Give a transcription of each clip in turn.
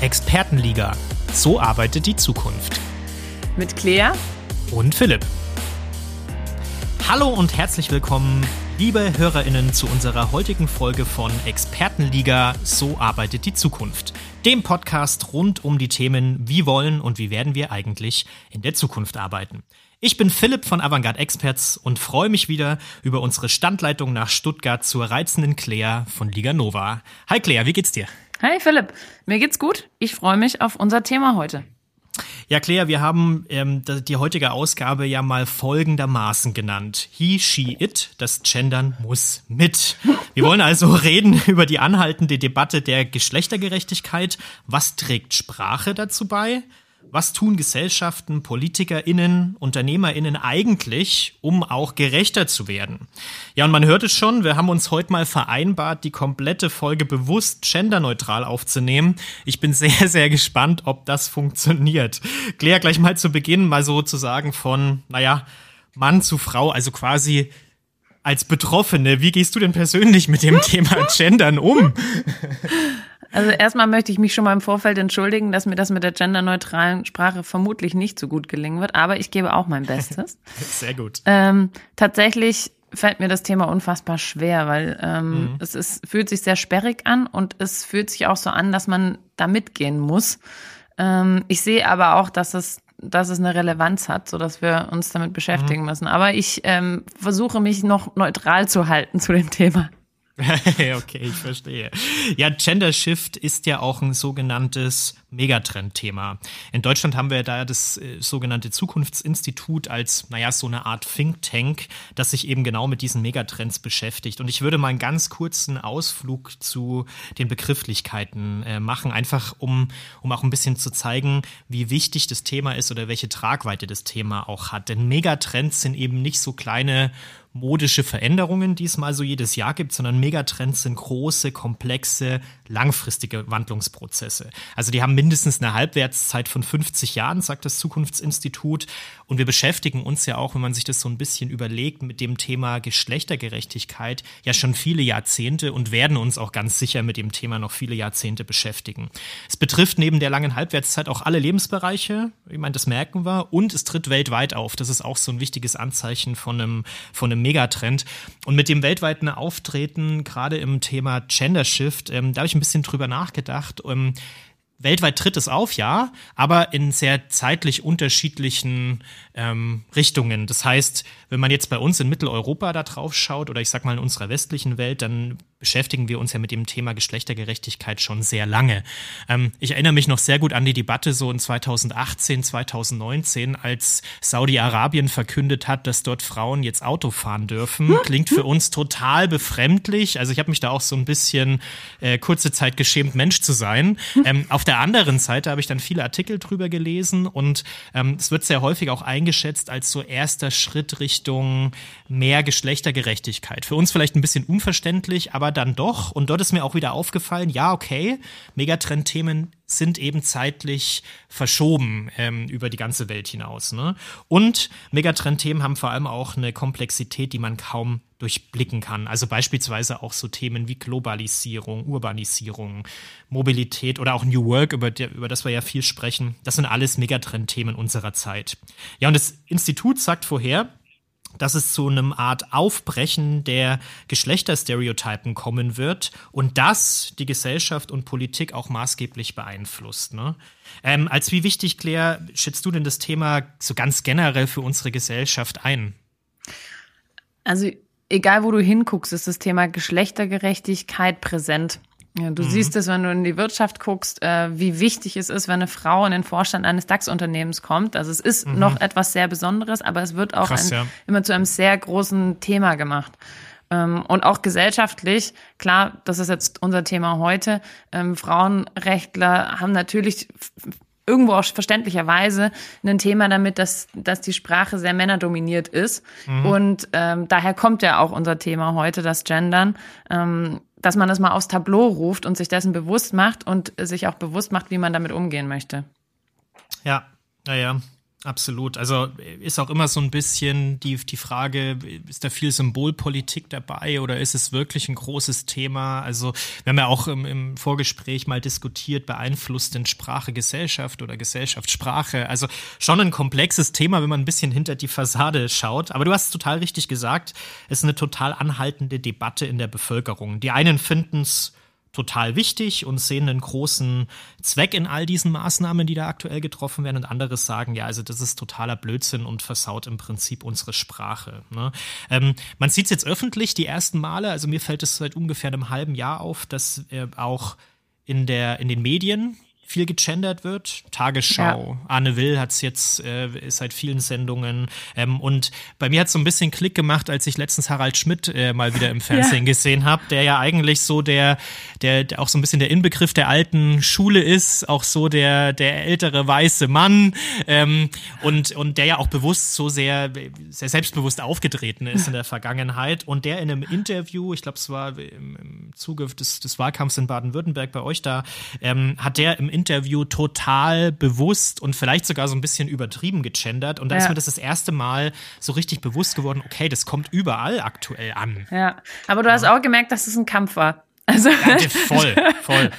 Expertenliga. So arbeitet die Zukunft. Mit Claire und Philipp. Hallo und herzlich willkommen, liebe HörerInnen, zu unserer heutigen Folge von Expertenliga. So arbeitet die Zukunft. Dem Podcast rund um die Themen, wie wollen und wie werden wir eigentlich in der Zukunft arbeiten. Ich bin Philipp von Avantgarde Experts und freue mich wieder über unsere Standleitung nach Stuttgart zur reizenden Claire von Liga Nova. Hi Claire, wie geht's dir? Hi Philipp, mir geht's gut. Ich freue mich auf unser Thema heute. Ja, Claire, wir haben ähm, die heutige Ausgabe ja mal folgendermaßen genannt. He, she, it, das Gendern muss mit. Wir wollen also reden über die anhaltende Debatte der Geschlechtergerechtigkeit. Was trägt Sprache dazu bei? Was tun Gesellschaften, PolitikerInnen, UnternehmerInnen eigentlich, um auch gerechter zu werden? Ja, und man hört es schon, wir haben uns heute mal vereinbart, die komplette Folge bewusst genderneutral aufzunehmen. Ich bin sehr, sehr gespannt, ob das funktioniert. Claire, gleich mal zu Beginn mal sozusagen von, naja, Mann zu Frau, also quasi als Betroffene, wie gehst du denn persönlich mit dem Thema Gendern um? Also erstmal möchte ich mich schon mal im Vorfeld entschuldigen, dass mir das mit der genderneutralen Sprache vermutlich nicht so gut gelingen wird, aber ich gebe auch mein Bestes. Sehr gut. Ähm, tatsächlich fällt mir das Thema unfassbar schwer, weil ähm, mhm. es ist, fühlt sich sehr sperrig an und es fühlt sich auch so an, dass man da mitgehen muss. Ähm, ich sehe aber auch, dass es dass es eine Relevanz hat, so dass wir uns damit beschäftigen mhm. müssen. Aber ich ähm, versuche mich noch neutral zu halten zu dem Thema. okay, ich verstehe. Ja, Gender Shift ist ja auch ein sogenanntes Megatrend-Thema. In Deutschland haben wir da das äh, sogenannte Zukunftsinstitut als, naja, so eine Art Think Tank, das sich eben genau mit diesen Megatrends beschäftigt. Und ich würde mal einen ganz kurzen Ausflug zu den Begrifflichkeiten äh, machen, einfach um, um auch ein bisschen zu zeigen, wie wichtig das Thema ist oder welche Tragweite das Thema auch hat. Denn Megatrends sind eben nicht so kleine modische Veränderungen, die es mal so jedes Jahr gibt, sondern Megatrends sind große, komplexe, langfristige Wandlungsprozesse. Also die haben mindestens eine Halbwertszeit von 50 Jahren, sagt das Zukunftsinstitut. Und wir beschäftigen uns ja auch, wenn man sich das so ein bisschen überlegt, mit dem Thema Geschlechtergerechtigkeit ja schon viele Jahrzehnte und werden uns auch ganz sicher mit dem Thema noch viele Jahrzehnte beschäftigen. Es betrifft neben der langen Halbwertszeit auch alle Lebensbereiche. Ich meine, das merken wir. Und es tritt weltweit auf. Das ist auch so ein wichtiges Anzeichen von einem, von einem Megatrend. Und mit dem weltweiten Auftreten, gerade im Thema Gender Shift, ähm, da habe ich ein bisschen drüber nachgedacht. Ähm, weltweit tritt es auf, ja, aber in sehr zeitlich unterschiedlichen ähm, Richtungen. Das heißt, wenn man jetzt bei uns in Mitteleuropa da drauf schaut oder ich sag mal in unserer westlichen Welt, dann beschäftigen wir uns ja mit dem Thema Geschlechtergerechtigkeit schon sehr lange. Ähm, ich erinnere mich noch sehr gut an die Debatte so in 2018, 2019, als Saudi-Arabien verkündet hat, dass dort Frauen jetzt Auto fahren dürfen. Klingt für uns total befremdlich. Also ich habe mich da auch so ein bisschen äh, kurze Zeit geschämt, Mensch zu sein. Ähm, auf der anderen Seite habe ich dann viele Artikel drüber gelesen und ähm, es wird sehr häufig auch eingeschätzt als so erster Schritt Richtung mehr Geschlechtergerechtigkeit. Für uns vielleicht ein bisschen unverständlich, aber dann doch. Und dort ist mir auch wieder aufgefallen, ja, okay, Megatrend-Themen sind eben zeitlich verschoben ähm, über die ganze Welt hinaus. Ne? Und Megatrend-Themen haben vor allem auch eine Komplexität, die man kaum durchblicken kann. Also beispielsweise auch so Themen wie Globalisierung, Urbanisierung, Mobilität oder auch New Work, über, der, über das wir ja viel sprechen. Das sind alles Megatrend-Themen unserer Zeit. Ja, und das Institut sagt vorher, dass es zu einem Art Aufbrechen der Geschlechterstereotypen kommen wird und das die Gesellschaft und Politik auch maßgeblich beeinflusst. Ne? Ähm, als wie wichtig, Claire, schätzt du denn das Thema so ganz generell für unsere Gesellschaft ein? Also egal wo du hinguckst, ist das Thema Geschlechtergerechtigkeit präsent. Ja, du mhm. siehst es, wenn du in die Wirtschaft guckst, äh, wie wichtig es ist, wenn eine Frau in den Vorstand eines DAX-Unternehmens kommt. Also es ist mhm. noch etwas sehr Besonderes, aber es wird auch Krass, ein, ja. immer zu einem sehr großen Thema gemacht. Ähm, und auch gesellschaftlich, klar, das ist jetzt unser Thema heute. Ähm, Frauenrechtler haben natürlich irgendwo auch verständlicherweise ein Thema damit, dass, dass die Sprache sehr männerdominiert ist. Mhm. Und ähm, daher kommt ja auch unser Thema heute, das Gendern. Ähm, dass man das mal aufs Tableau ruft und sich dessen bewusst macht und sich auch bewusst macht, wie man damit umgehen möchte. Ja, naja. Absolut. Also ist auch immer so ein bisschen die, die Frage, ist da viel Symbolpolitik dabei oder ist es wirklich ein großes Thema? Also wir haben ja auch im, im Vorgespräch mal diskutiert, beeinflusst denn Sprache Gesellschaft oder Gesellschaft Sprache? Also schon ein komplexes Thema, wenn man ein bisschen hinter die Fassade schaut. Aber du hast es total richtig gesagt, es ist eine total anhaltende Debatte in der Bevölkerung. Die einen finden es total wichtig und sehen einen großen Zweck in all diesen Maßnahmen, die da aktuell getroffen werden. Und anderes sagen, ja, also das ist totaler Blödsinn und versaut im Prinzip unsere Sprache. Ne? Ähm, man sieht es jetzt öffentlich die ersten Male, also mir fällt es seit ungefähr einem halben Jahr auf, dass äh, auch in, der, in den Medien viel gegendert wird. Tagesschau. Ja. Arne Will hat es jetzt äh, seit vielen Sendungen. Ähm, und bei mir hat es so ein bisschen Klick gemacht, als ich letztens Harald Schmidt äh, mal wieder im Fernsehen ja. gesehen habe, der ja eigentlich so der, der, der auch so ein bisschen der Inbegriff der alten Schule ist, auch so der, der ältere weiße Mann ähm, und, und der ja auch bewusst so sehr, sehr selbstbewusst aufgetreten ist in der Vergangenheit. Und der in einem Interview, ich glaube, es war im, im Zuge des, des Wahlkampfs in Baden-Württemberg bei euch da, ähm, hat der im Interview total bewusst und vielleicht sogar so ein bisschen übertrieben gegendert. Und da ja. ist mir das das erste Mal so richtig bewusst geworden, okay, das kommt überall aktuell an. Ja, aber du hast auch gemerkt, dass es ein Kampf war. Also ja, voll, voll.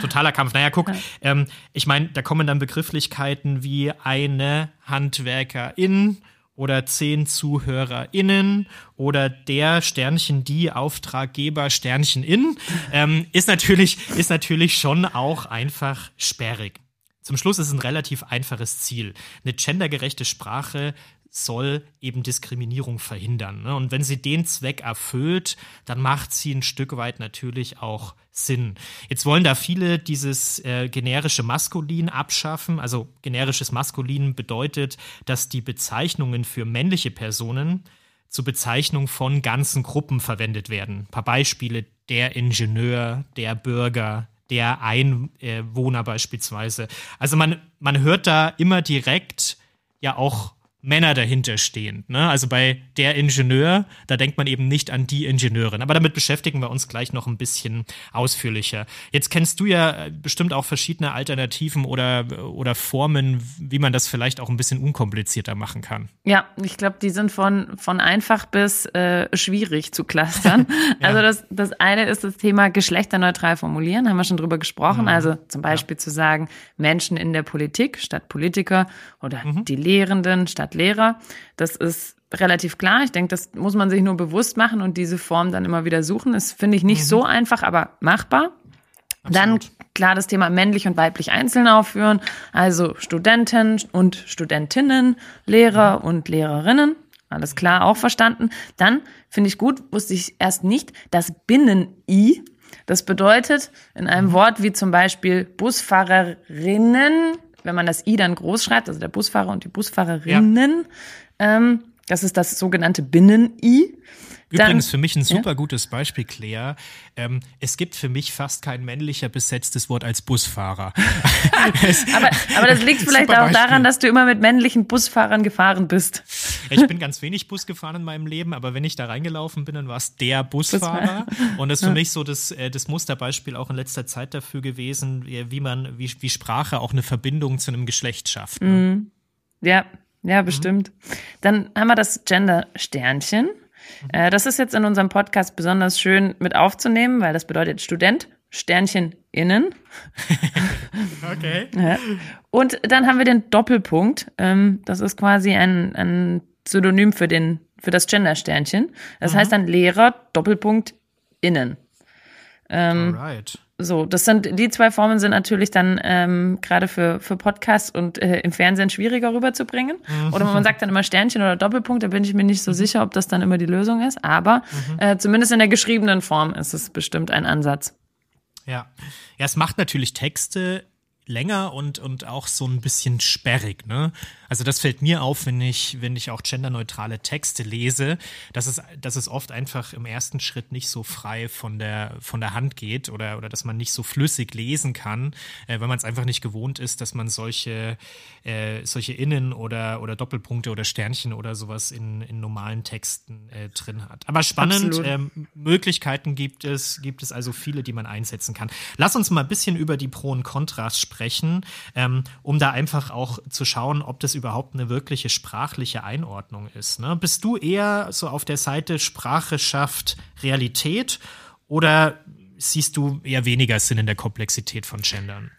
Totaler Kampf. Naja, guck, ähm, ich meine, da kommen dann Begrifflichkeiten wie eine Handwerkerin oder zehn ZuhörerInnen oder der Sternchen die Auftraggeber Sternchen in, ähm, ist, natürlich, ist natürlich schon auch einfach sperrig. Zum Schluss ist es ein relativ einfaches Ziel. Eine gendergerechte Sprache soll eben Diskriminierung verhindern. Ne? Und wenn sie den Zweck erfüllt, dann macht sie ein Stück weit natürlich auch Sinn. Jetzt wollen da viele dieses äh, generische Maskulin abschaffen. Also generisches Maskulin bedeutet, dass die Bezeichnungen für männliche Personen zur Bezeichnung von ganzen Gruppen verwendet werden. Ein paar Beispiele, der Ingenieur, der Bürger, der Einwohner beispielsweise. Also man, man hört da immer direkt ja auch Männer dahinter stehen. Ne? Also bei der Ingenieur, da denkt man eben nicht an die Ingenieurin. Aber damit beschäftigen wir uns gleich noch ein bisschen ausführlicher. Jetzt kennst du ja bestimmt auch verschiedene Alternativen oder, oder Formen, wie man das vielleicht auch ein bisschen unkomplizierter machen kann. Ja, ich glaube, die sind von, von einfach bis äh, schwierig zu clustern. ja. Also das, das eine ist das Thema geschlechterneutral formulieren, haben wir schon drüber gesprochen. Mhm. Also zum Beispiel ja. zu sagen, Menschen in der Politik statt Politiker oder mhm. die Lehrenden statt statt Lehrer. Das ist relativ klar. Ich denke, das muss man sich nur bewusst machen und diese Form dann immer wieder suchen. Das finde ich nicht mhm. so einfach, aber machbar. Absolut. Dann klar das Thema männlich und weiblich einzeln aufführen, also Studenten und Studentinnen, Lehrer mhm. und Lehrerinnen. Alles klar, auch verstanden. Dann finde ich gut, wusste ich erst nicht, das Binnen-I. Das bedeutet in einem mhm. Wort wie zum Beispiel Busfahrerinnen wenn man das I dann groß schreibt, also der Busfahrer und die Busfahrerinnen, ja. ähm, das ist das sogenannte Binnen-I. Übrigens Dann, für mich ein super ja? gutes Beispiel, Claire. Ähm, es gibt für mich fast kein männlicher besetztes Wort als Busfahrer. aber, aber das liegt vielleicht auch daran, dass du immer mit männlichen Busfahrern gefahren bist. Ich bin ganz wenig Bus gefahren in meinem Leben, aber wenn ich da reingelaufen bin, dann war es der Busfahrer. Und das ist für mich so das, äh, das Musterbeispiel auch in letzter Zeit dafür gewesen, wie man, wie, wie Sprache auch eine Verbindung zu einem Geschlecht schafft. Ne? Mhm. Ja, ja, bestimmt. Mhm. Dann haben wir das Gender-Sternchen. Äh, das ist jetzt in unserem Podcast besonders schön mit aufzunehmen, weil das bedeutet Student, Sternchen innen. okay. Ja. Und dann haben wir den Doppelpunkt. Ähm, das ist quasi ein, ein Pseudonym für den, für das Gender-Sternchen. Das mhm. heißt dann Lehrer, Doppelpunkt, innen. Ähm, Alright. So, das sind die zwei Formen sind natürlich dann ähm, gerade für für Podcasts und äh, im Fernsehen schwieriger rüberzubringen. Mhm. Oder man sagt dann immer Sternchen oder Doppelpunkt, da bin ich mir nicht so mhm. sicher, ob das dann immer die Lösung ist. Aber mhm. äh, zumindest in der geschriebenen Form ist es bestimmt ein Ansatz. Ja, ja, es macht natürlich Texte länger und, und auch so ein bisschen sperrig. Ne? Also das fällt mir auf, wenn ich, wenn ich auch genderneutrale Texte lese, dass es, dass es oft einfach im ersten Schritt nicht so frei von der, von der Hand geht oder, oder dass man nicht so flüssig lesen kann, äh, weil man es einfach nicht gewohnt ist, dass man solche, äh, solche Innen- oder, oder Doppelpunkte oder Sternchen oder sowas in, in normalen Texten äh, drin hat. Aber spannend, ähm, Möglichkeiten gibt es, gibt es also viele, die man einsetzen kann. Lass uns mal ein bisschen über die Pro und Kontras sprechen ähm, um da einfach auch zu schauen, ob das überhaupt eine wirkliche sprachliche Einordnung ist. Ne? Bist du eher so auf der Seite Sprache schafft Realität oder siehst du eher weniger Sinn in der Komplexität von Gendern?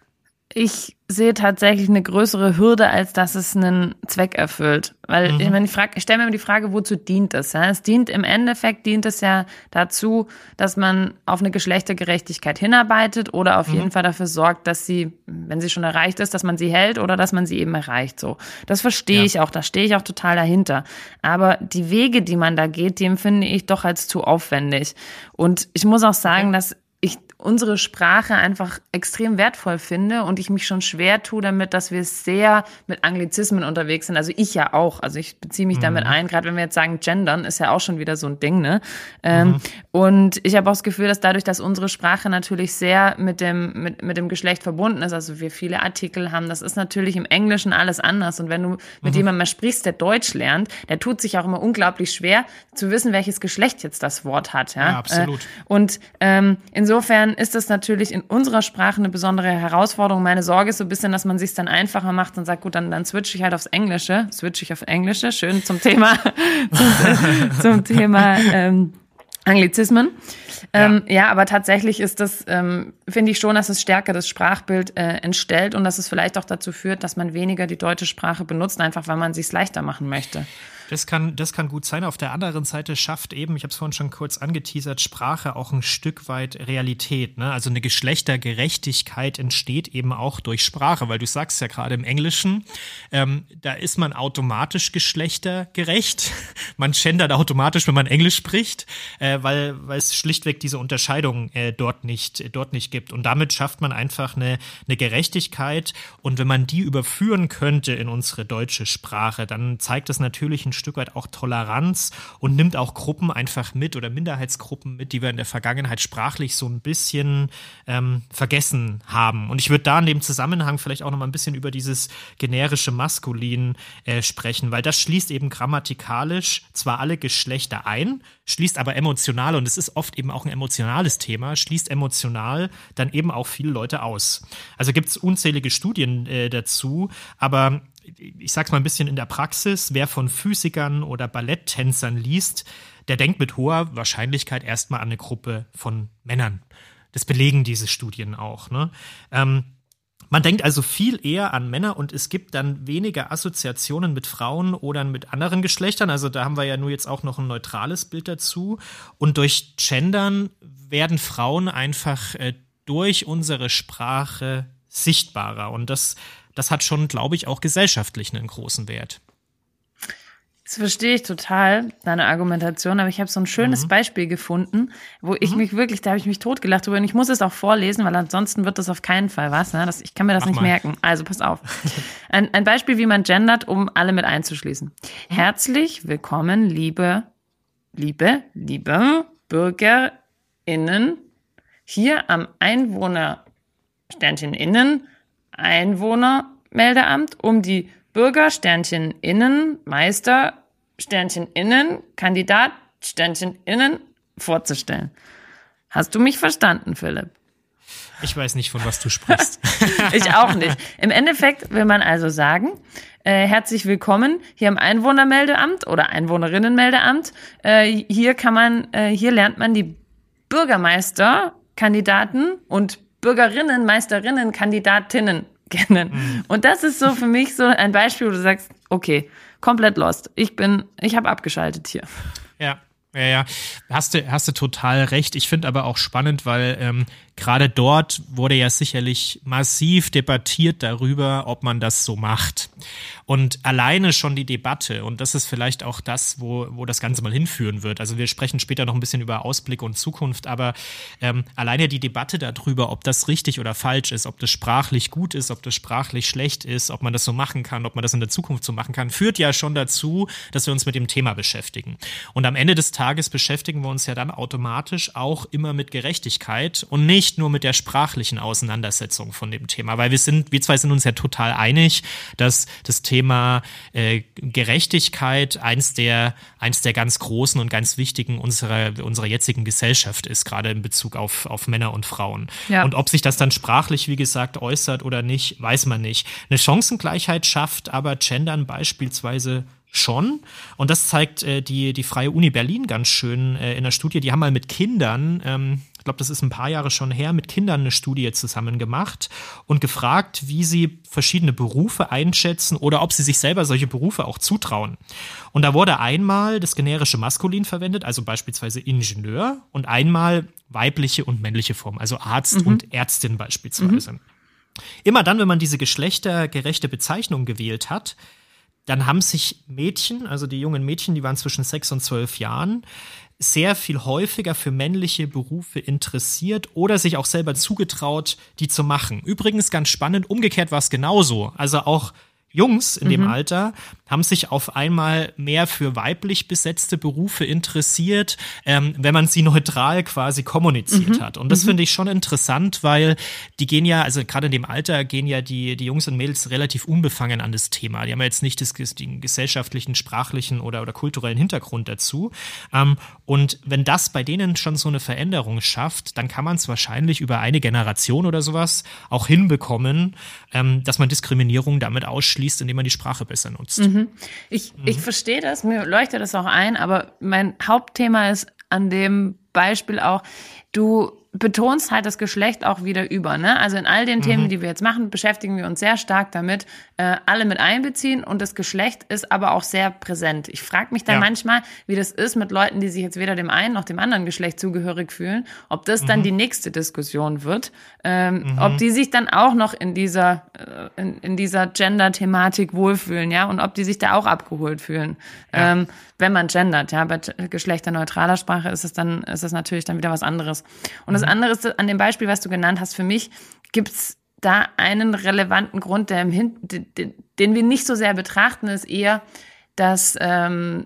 Ich sehe tatsächlich eine größere Hürde, als dass es einen Zweck erfüllt. Weil mhm. ich, meine, ich, frag, ich stelle mir immer die Frage, wozu dient es? Ja? Es dient im Endeffekt dient es ja dazu, dass man auf eine Geschlechtergerechtigkeit hinarbeitet oder auf mhm. jeden Fall dafür sorgt, dass sie, wenn sie schon erreicht ist, dass man sie hält oder dass man sie eben erreicht. So, das verstehe ja. ich auch, da stehe ich auch total dahinter. Aber die Wege, die man da geht, die empfinde ich doch als zu aufwendig. Und ich muss auch sagen, okay. dass ich unsere Sprache einfach extrem wertvoll finde und ich mich schon schwer tue damit, dass wir sehr mit Anglizismen unterwegs sind. Also ich ja auch. Also ich beziehe mich mhm. damit ein. Gerade wenn wir jetzt sagen gendern, ist ja auch schon wieder so ein Ding, ne? Ähm, mhm. Und ich habe auch das Gefühl, dass dadurch, dass unsere Sprache natürlich sehr mit dem, mit, mit dem Geschlecht verbunden ist, also wir viele Artikel haben, das ist natürlich im Englischen alles anders. Und wenn du mit mhm. jemandem mal sprichst, der Deutsch lernt, der tut sich auch immer unglaublich schwer zu wissen, welches Geschlecht jetzt das Wort hat. Ja, ja absolut. Äh, und ähm, insofern ist das natürlich in unserer Sprache eine besondere Herausforderung. Meine Sorge ist so ein bisschen, dass man sich dann einfacher macht und sagt, gut, dann, dann switche ich halt aufs Englische, switche ich auf Englische, schön zum Thema, zum, zum Thema ähm, Anglizismen. Ja. Ähm, ja, aber tatsächlich ist das, ähm, finde ich schon, dass es stärker das Sprachbild äh, entstellt und dass es vielleicht auch dazu führt, dass man weniger die deutsche Sprache benutzt, einfach weil man sich leichter machen möchte. Das kann, das kann gut sein. Auf der anderen Seite schafft eben, ich habe es vorhin schon kurz angeteasert, Sprache auch ein Stück weit Realität. Ne? Also eine Geschlechtergerechtigkeit entsteht eben auch durch Sprache, weil du sagst ja gerade im Englischen, ähm, da ist man automatisch geschlechtergerecht. Man gendert automatisch, wenn man Englisch spricht, äh, weil, weil es schlichtweg diese Unterscheidung äh, dort, nicht, dort nicht gibt. Und damit schafft man einfach eine, eine Gerechtigkeit. Und wenn man die überführen könnte in unsere deutsche Sprache, dann zeigt das natürlich ein Stück weit auch Toleranz und nimmt auch Gruppen einfach mit oder Minderheitsgruppen mit, die wir in der Vergangenheit sprachlich so ein bisschen ähm, vergessen haben. Und ich würde da in dem Zusammenhang vielleicht auch noch mal ein bisschen über dieses generische Maskulin äh, sprechen, weil das schließt eben grammatikalisch zwar alle Geschlechter ein, schließt aber emotional, und es ist oft eben auch ein emotionales Thema, schließt emotional dann eben auch viele Leute aus. Also gibt es unzählige Studien äh, dazu, aber ich sag's mal ein bisschen in der Praxis, wer von Physikern oder Balletttänzern liest, der denkt mit hoher Wahrscheinlichkeit erstmal an eine Gruppe von Männern. Das belegen diese Studien auch. Ne? Ähm, man denkt also viel eher an Männer und es gibt dann weniger Assoziationen mit Frauen oder mit anderen Geschlechtern. Also da haben wir ja nur jetzt auch noch ein neutrales Bild dazu. Und durch Gendern werden Frauen einfach äh, durch unsere Sprache sichtbarer. Und das das hat schon, glaube ich, auch gesellschaftlich einen großen Wert. Das verstehe ich total, deine Argumentation, aber ich habe so ein schönes mhm. Beispiel gefunden, wo ich mhm. mich wirklich, da habe ich mich totgelacht drüber und ich muss es auch vorlesen, weil ansonsten wird das auf keinen Fall was. Ne? Das, ich kann mir das Mach nicht mal. merken. Also pass auf. Ein, ein Beispiel, wie man gendert, um alle mit einzuschließen. Mhm. Herzlich willkommen, liebe, liebe, liebe BürgerInnen hier am Einwohnersternchen innen Einwohnermeldeamt, um die Bürger Sternchen innen, Meister Sternchen innen, Kandidat Sternchen innen vorzustellen. Hast du mich verstanden, Philipp? Ich weiß nicht, von was du sprichst. ich auch nicht. Im Endeffekt will man also sagen, äh, herzlich willkommen hier im Einwohnermeldeamt oder Einwohnerinnenmeldeamt. Äh, hier kann man, äh, hier lernt man die Bürgermeisterkandidaten und Bürgerinnen, Meisterinnen, Kandidatinnen kennen. Mhm. Und das ist so für mich so ein Beispiel, wo du sagst, okay, komplett lost. Ich bin, ich habe abgeschaltet hier. Ja. Ja, ja, hast du, hast du total recht. Ich finde aber auch spannend, weil ähm, gerade dort wurde ja sicherlich massiv debattiert darüber, ob man das so macht. Und alleine schon die Debatte, und das ist vielleicht auch das, wo, wo das Ganze mal hinführen wird. Also wir sprechen später noch ein bisschen über Ausblick und Zukunft, aber ähm, alleine die Debatte darüber, ob das richtig oder falsch ist, ob das sprachlich gut ist, ob das sprachlich schlecht ist, ob man das so machen kann, ob man das in der Zukunft so machen kann, führt ja schon dazu, dass wir uns mit dem Thema beschäftigen. Und am Ende des Tages Tages beschäftigen wir uns ja dann automatisch auch immer mit Gerechtigkeit und nicht nur mit der sprachlichen Auseinandersetzung von dem Thema, weil wir sind, wir zwei sind uns ja total einig, dass das Thema äh, Gerechtigkeit eins der, eins der ganz großen und ganz wichtigen unserer, unserer jetzigen Gesellschaft ist, gerade in Bezug auf, auf Männer und Frauen. Ja. Und ob sich das dann sprachlich, wie gesagt, äußert oder nicht, weiß man nicht. Eine Chancengleichheit schafft aber Gendern beispielsweise schon. Und das zeigt äh, die, die Freie Uni Berlin ganz schön äh, in der Studie. Die haben mal mit Kindern, ähm, ich glaube, das ist ein paar Jahre schon her, mit Kindern eine Studie zusammen gemacht und gefragt, wie sie verschiedene Berufe einschätzen oder ob sie sich selber solche Berufe auch zutrauen. Und da wurde einmal das generische Maskulin verwendet, also beispielsweise Ingenieur, und einmal weibliche und männliche Form, also Arzt mhm. und Ärztin beispielsweise. Mhm. Immer dann, wenn man diese geschlechtergerechte Bezeichnung gewählt hat, dann haben sich Mädchen, also die jungen Mädchen, die waren zwischen sechs und zwölf Jahren, sehr viel häufiger für männliche Berufe interessiert oder sich auch selber zugetraut, die zu machen. Übrigens ganz spannend, umgekehrt war es genauso. Also auch Jungs in mhm. dem Alter haben sich auf einmal mehr für weiblich besetzte Berufe interessiert, ähm, wenn man sie neutral quasi kommuniziert mhm. hat. Und das mhm. finde ich schon interessant, weil die gehen ja, also gerade in dem Alter gehen ja die, die Jungs und Mädels relativ unbefangen an das Thema. Die haben ja jetzt nicht das, den gesellschaftlichen, sprachlichen oder, oder kulturellen Hintergrund dazu. Ähm, und wenn das bei denen schon so eine Veränderung schafft, dann kann man es wahrscheinlich über eine Generation oder sowas auch hinbekommen, ähm, dass man Diskriminierung damit ausschließt, indem man die Sprache besser nutzt. Mhm. Ich, mhm. ich verstehe das, mir leuchtet das auch ein, aber mein Hauptthema ist an dem Beispiel auch, du betonst halt das Geschlecht auch wieder über. Ne? Also in all den mhm. Themen, die wir jetzt machen, beschäftigen wir uns sehr stark damit, äh, alle mit einbeziehen und das Geschlecht ist aber auch sehr präsent. Ich frage mich dann ja. manchmal, wie das ist mit Leuten, die sich jetzt weder dem einen noch dem anderen Geschlecht zugehörig fühlen, ob das mhm. dann die nächste Diskussion wird, ähm, mhm. ob die sich dann auch noch in dieser, äh, in, in dieser Gender-Thematik wohlfühlen, ja, und ob die sich da auch abgeholt fühlen. Ja. Ähm, wenn man gendert, ja, bei geschlechterneutraler Sprache ist es dann, ist es natürlich dann wieder was anderes. Und das mhm. andere ist an dem Beispiel, was du genannt hast, für mich gibt's da einen relevanten Grund, der im Hin den, den wir nicht so sehr betrachten, ist eher, dass ähm,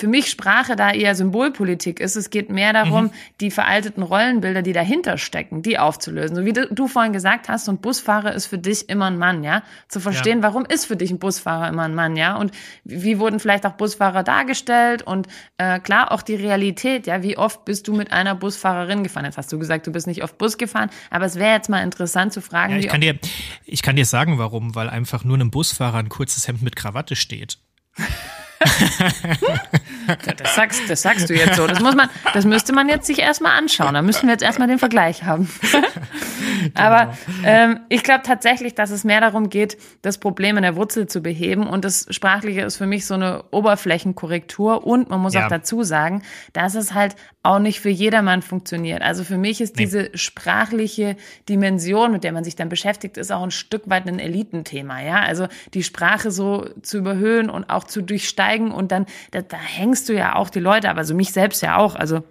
für mich Sprache da eher Symbolpolitik ist. Es geht mehr darum, mhm. die veralteten Rollenbilder, die dahinter stecken, die aufzulösen. So wie du, vorhin gesagt hast, so ein Busfahrer ist für dich immer ein Mann, ja? Zu verstehen, ja. warum ist für dich ein Busfahrer immer ein Mann, ja? Und wie wurden vielleicht auch Busfahrer dargestellt und äh, klar auch die Realität, ja? Wie oft bist du mit einer Busfahrerin gefahren? Jetzt hast du gesagt, du bist nicht oft Bus gefahren, aber es wäre jetzt mal interessant zu fragen. Ja, ich, kann dir, ich kann dir sagen, warum, weil einfach nur einem Busfahrer ein kurzes Hemd mit Krawatte steht. Das, sagst, das sagst du jetzt so. Das muss man, das müsste man jetzt sich erstmal anschauen. Da müssen wir jetzt erstmal den Vergleich haben. Aber genau. ähm, ich glaube tatsächlich, dass es mehr darum geht, das Problem in der Wurzel zu beheben. Und das Sprachliche ist für mich so eine Oberflächenkorrektur. Und man muss ja. auch dazu sagen, dass es halt auch nicht für jedermann funktioniert. Also für mich ist nee. diese sprachliche Dimension, mit der man sich dann beschäftigt, ist auch ein Stück weit ein Elitenthema. Ja, also die Sprache so zu überhöhen und auch zu durchsteigen und dann da, da hängst du ja auch die Leute, aber so mich selbst ja auch. Also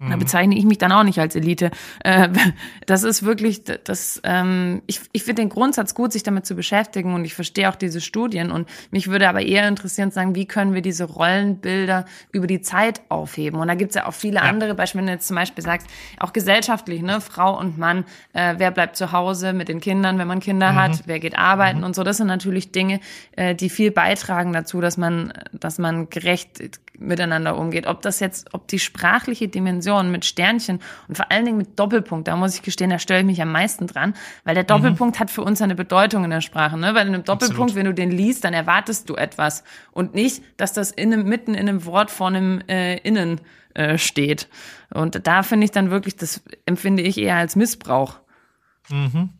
da mhm. bezeichne ich mich dann auch nicht als Elite. Äh, das ist wirklich, das, ähm, ich, ich finde den Grundsatz gut, sich damit zu beschäftigen und ich verstehe auch diese Studien und mich würde aber eher interessieren, sagen, wie können wir diese Rollenbilder über die Zeit aufheben? Und da gibt's ja auch viele ja. andere Beispiele, wenn du jetzt zum Beispiel sagst, auch gesellschaftlich, ne, Frau und Mann, äh, wer bleibt zu Hause mit den Kindern, wenn man Kinder mhm. hat, wer geht arbeiten mhm. und so. Das sind natürlich Dinge, äh, die viel beitragen dazu, dass man, dass man gerecht miteinander umgeht. Ob das jetzt, ob die sprachliche Dimension mit Sternchen und vor allen Dingen mit Doppelpunkt, da muss ich gestehen, da störe ich mich am meisten dran, weil der Doppelpunkt mhm. hat für uns eine Bedeutung in der Sprache, ne? Weil in einem Doppelpunkt, Absolut. wenn du den liest, dann erwartest du etwas und nicht, dass das in einem, mitten in einem Wort vor einem äh, Innen äh, steht. Und da finde ich dann wirklich, das empfinde ich eher als Missbrauch. Mhm.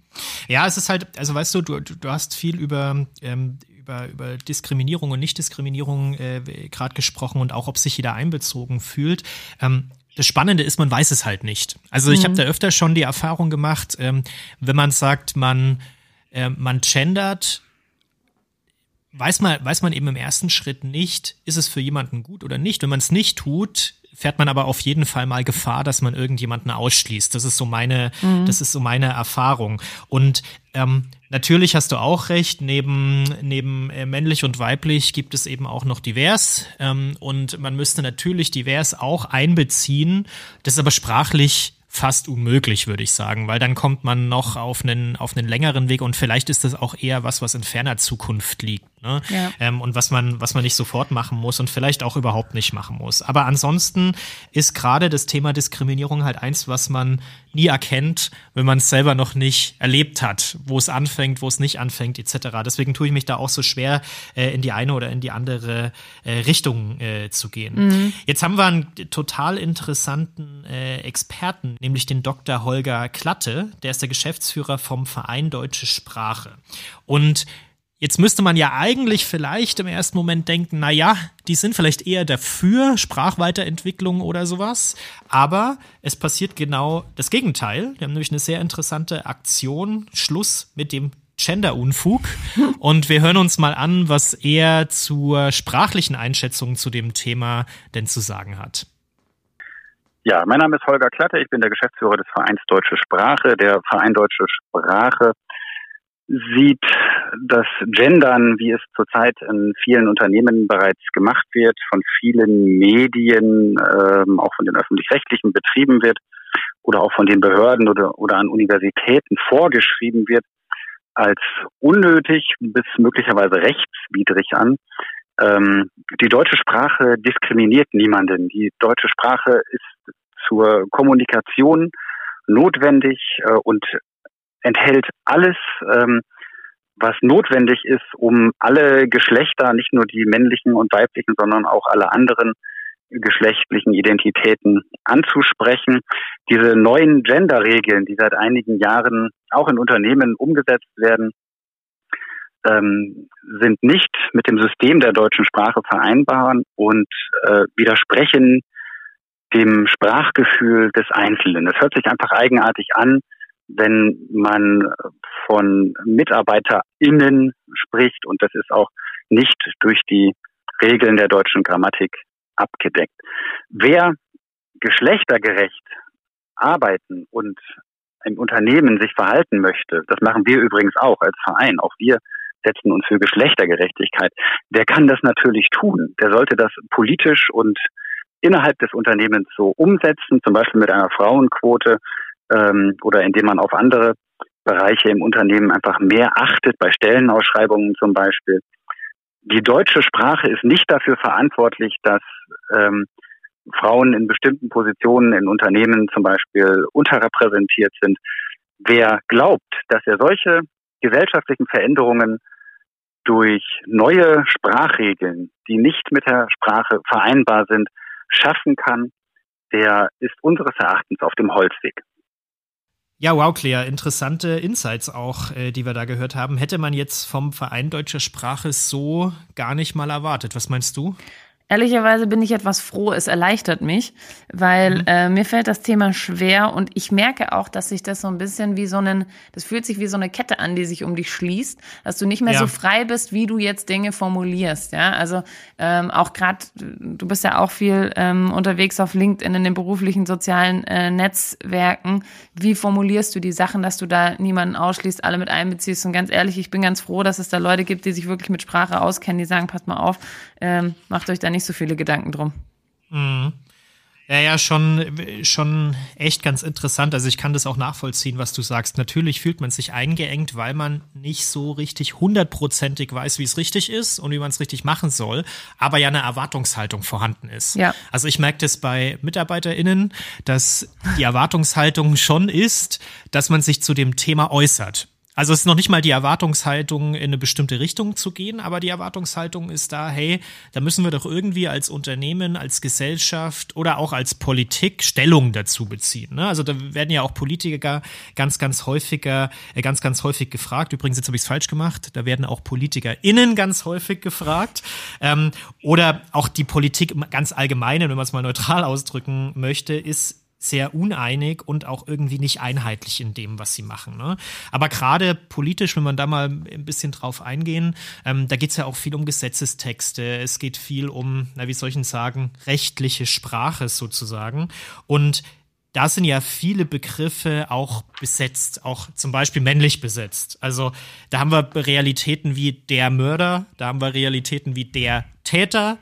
Ja, es ist halt, also weißt du, du, du hast viel über, ähm, über, über Diskriminierung und Nichtdiskriminierung äh, gerade gesprochen und auch, ob sich jeder einbezogen fühlt. Ähm, das Spannende ist, man weiß es halt nicht. Also ich mhm. habe da öfter schon die Erfahrung gemacht, ähm, wenn man sagt, man, äh, man gendert, weiß man, weiß man eben im ersten Schritt nicht, ist es für jemanden gut oder nicht. Wenn man es nicht tut, fährt man aber auf jeden Fall mal Gefahr, dass man irgendjemanden ausschließt. Das ist so meine, mhm. das ist so meine Erfahrung. Und ähm, natürlich hast du auch recht, neben, neben äh, männlich und weiblich gibt es eben auch noch divers. Ähm, und man müsste natürlich divers auch einbeziehen. Das ist aber sprachlich fast unmöglich, würde ich sagen, weil dann kommt man noch auf einen, auf einen längeren Weg und vielleicht ist das auch eher was, was in ferner Zukunft liegt. Ne? Ja. Ähm, und was man, was man nicht sofort machen muss und vielleicht auch überhaupt nicht machen muss. Aber ansonsten ist gerade das Thema Diskriminierung halt eins, was man nie erkennt, wenn man es selber noch nicht erlebt hat, wo es anfängt, wo es nicht anfängt, etc. Deswegen tue ich mich da auch so schwer, äh, in die eine oder in die andere äh, Richtung äh, zu gehen. Mhm. Jetzt haben wir einen total interessanten äh, Experten, nämlich den Dr. Holger Klatte, der ist der Geschäftsführer vom Verein Deutsche Sprache. Und Jetzt müsste man ja eigentlich vielleicht im ersten Moment denken, na ja, die sind vielleicht eher dafür Sprachweiterentwicklung oder sowas, aber es passiert genau das Gegenteil. Wir haben nämlich eine sehr interessante Aktion, Schluss mit dem Gender-Unfug. Und wir hören uns mal an, was er zur sprachlichen Einschätzung zu dem Thema denn zu sagen hat. Ja, mein Name ist Holger Klatte, ich bin der Geschäftsführer des Vereins Deutsche Sprache. Der Verein Deutsche Sprache sieht das Gendern, wie es zurzeit in vielen Unternehmen bereits gemacht wird, von vielen Medien, ähm, auch von den öffentlich-rechtlichen betrieben wird oder auch von den Behörden oder, oder an Universitäten vorgeschrieben wird, als unnötig bis möglicherweise rechtswidrig an. Ähm, die deutsche Sprache diskriminiert niemanden. Die deutsche Sprache ist zur Kommunikation notwendig äh, und enthält alles, ähm, was notwendig ist, um alle Geschlechter, nicht nur die männlichen und weiblichen, sondern auch alle anderen geschlechtlichen Identitäten anzusprechen. Diese neuen Gender-Regeln, die seit einigen Jahren auch in Unternehmen umgesetzt werden, ähm, sind nicht mit dem System der deutschen Sprache vereinbar und äh, widersprechen dem Sprachgefühl des Einzelnen. Es hört sich einfach eigenartig an, wenn man von MitarbeiterInnen spricht und das ist auch nicht durch die Regeln der deutschen Grammatik abgedeckt. Wer geschlechtergerecht arbeiten und im Unternehmen sich verhalten möchte, das machen wir übrigens auch als Verein, auch wir setzen uns für Geschlechtergerechtigkeit, der kann das natürlich tun. Der sollte das politisch und innerhalb des Unternehmens so umsetzen, zum Beispiel mit einer Frauenquote ähm, oder indem man auf andere Bereiche im Unternehmen einfach mehr achtet, bei Stellenausschreibungen zum Beispiel. Die deutsche Sprache ist nicht dafür verantwortlich, dass ähm, Frauen in bestimmten Positionen in Unternehmen zum Beispiel unterrepräsentiert sind. Wer glaubt, dass er solche gesellschaftlichen Veränderungen durch neue Sprachregeln, die nicht mit der Sprache vereinbar sind, schaffen kann, der ist unseres Erachtens auf dem Holzweg. Ja, wow, Claire, interessante Insights auch, äh, die wir da gehört haben. Hätte man jetzt vom Verein Deutscher Sprache so gar nicht mal erwartet. Was meinst du? Ehrlicherweise bin ich etwas froh, es erleichtert mich, weil mhm. äh, mir fällt das Thema schwer und ich merke auch, dass sich das so ein bisschen wie so einen, das fühlt sich wie so eine Kette an, die sich um dich schließt, dass du nicht mehr ja. so frei bist, wie du jetzt Dinge formulierst. Ja, also ähm, auch gerade, du bist ja auch viel ähm, unterwegs auf LinkedIn in den beruflichen sozialen äh, Netzwerken. Wie formulierst du die Sachen, dass du da niemanden ausschließt, alle mit einbeziehst? Und ganz ehrlich, ich bin ganz froh, dass es da Leute gibt, die sich wirklich mit Sprache auskennen, die sagen, passt mal auf, ähm, macht euch da nicht nicht so viele Gedanken drum. Mhm. Ja, ja, schon, schon echt ganz interessant. Also ich kann das auch nachvollziehen, was du sagst. Natürlich fühlt man sich eingeengt, weil man nicht so richtig hundertprozentig weiß, wie es richtig ist und wie man es richtig machen soll, aber ja eine Erwartungshaltung vorhanden ist. Ja. Also ich merke das bei MitarbeiterInnen, dass die Erwartungshaltung schon ist, dass man sich zu dem Thema äußert. Also es ist noch nicht mal die Erwartungshaltung, in eine bestimmte Richtung zu gehen, aber die Erwartungshaltung ist da, hey, da müssen wir doch irgendwie als Unternehmen, als Gesellschaft oder auch als Politik Stellung dazu beziehen. Ne? Also da werden ja auch Politiker ganz, ganz häufiger, äh, ganz, ganz häufig gefragt. Übrigens, jetzt habe ich es falsch gemacht, da werden auch PolitikerInnen ganz häufig gefragt. Ähm, oder auch die Politik ganz allgemein, wenn man es mal neutral ausdrücken möchte, ist sehr uneinig und auch irgendwie nicht einheitlich in dem, was sie machen. Ne? Aber gerade politisch, wenn man da mal ein bisschen drauf eingehen, ähm, da geht es ja auch viel um Gesetzestexte, es geht viel um, na, wie soll ich denn sagen, rechtliche Sprache sozusagen. Und da sind ja viele Begriffe auch besetzt, auch zum Beispiel männlich besetzt. Also da haben wir Realitäten wie der Mörder, da haben wir Realitäten wie der Täter,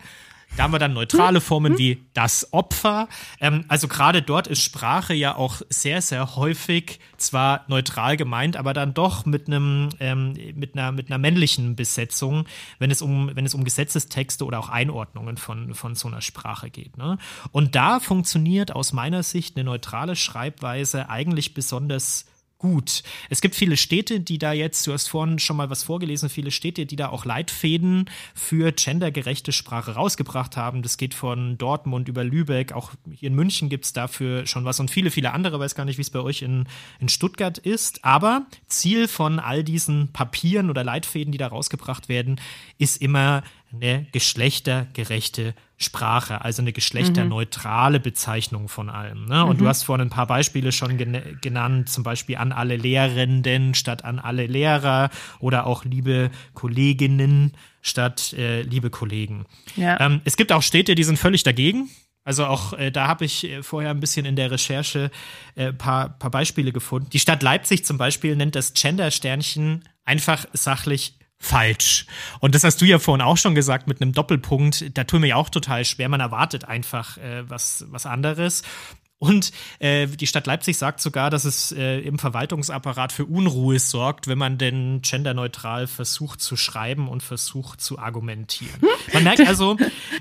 da haben wir dann neutrale Formen wie das Opfer. Ähm, also gerade dort ist Sprache ja auch sehr, sehr häufig zwar neutral gemeint, aber dann doch mit einem ähm, mit einer mit einer männlichen Besetzung, wenn es um wenn es um Gesetzestexte oder auch Einordnungen von von so einer Sprache geht. Ne? Und da funktioniert aus meiner Sicht eine neutrale Schreibweise eigentlich besonders gut. Es gibt viele Städte, die da jetzt, du hast vorhin schon mal was vorgelesen, viele Städte, die da auch Leitfäden für gendergerechte Sprache rausgebracht haben. Das geht von Dortmund über Lübeck, auch hier in München gibt es dafür schon was und viele, viele andere, weiß gar nicht, wie es bei euch in, in Stuttgart ist. Aber Ziel von all diesen Papieren oder Leitfäden, die da rausgebracht werden, ist immer eine geschlechtergerechte Sprache, also eine geschlechterneutrale Bezeichnung von allem. Ne? Und mhm. du hast vorhin ein paar Beispiele schon gen genannt, zum Beispiel an alle Lehrenden statt an alle Lehrer oder auch liebe Kolleginnen statt äh, liebe Kollegen. Ja. Ähm, es gibt auch Städte, die sind völlig dagegen. Also auch äh, da habe ich äh, vorher ein bisschen in der Recherche äh, paar, paar Beispiele gefunden. Die Stadt Leipzig zum Beispiel nennt das Gender-Sternchen einfach sachlich falsch. Und das hast du ja vorhin auch schon gesagt mit einem Doppelpunkt. Da tue mir ja auch total schwer. Man erwartet einfach äh, was, was anderes. Und äh, die Stadt Leipzig sagt sogar, dass es äh, im Verwaltungsapparat für Unruhe sorgt, wenn man denn genderneutral versucht zu schreiben und versucht zu argumentieren. Man merkt also,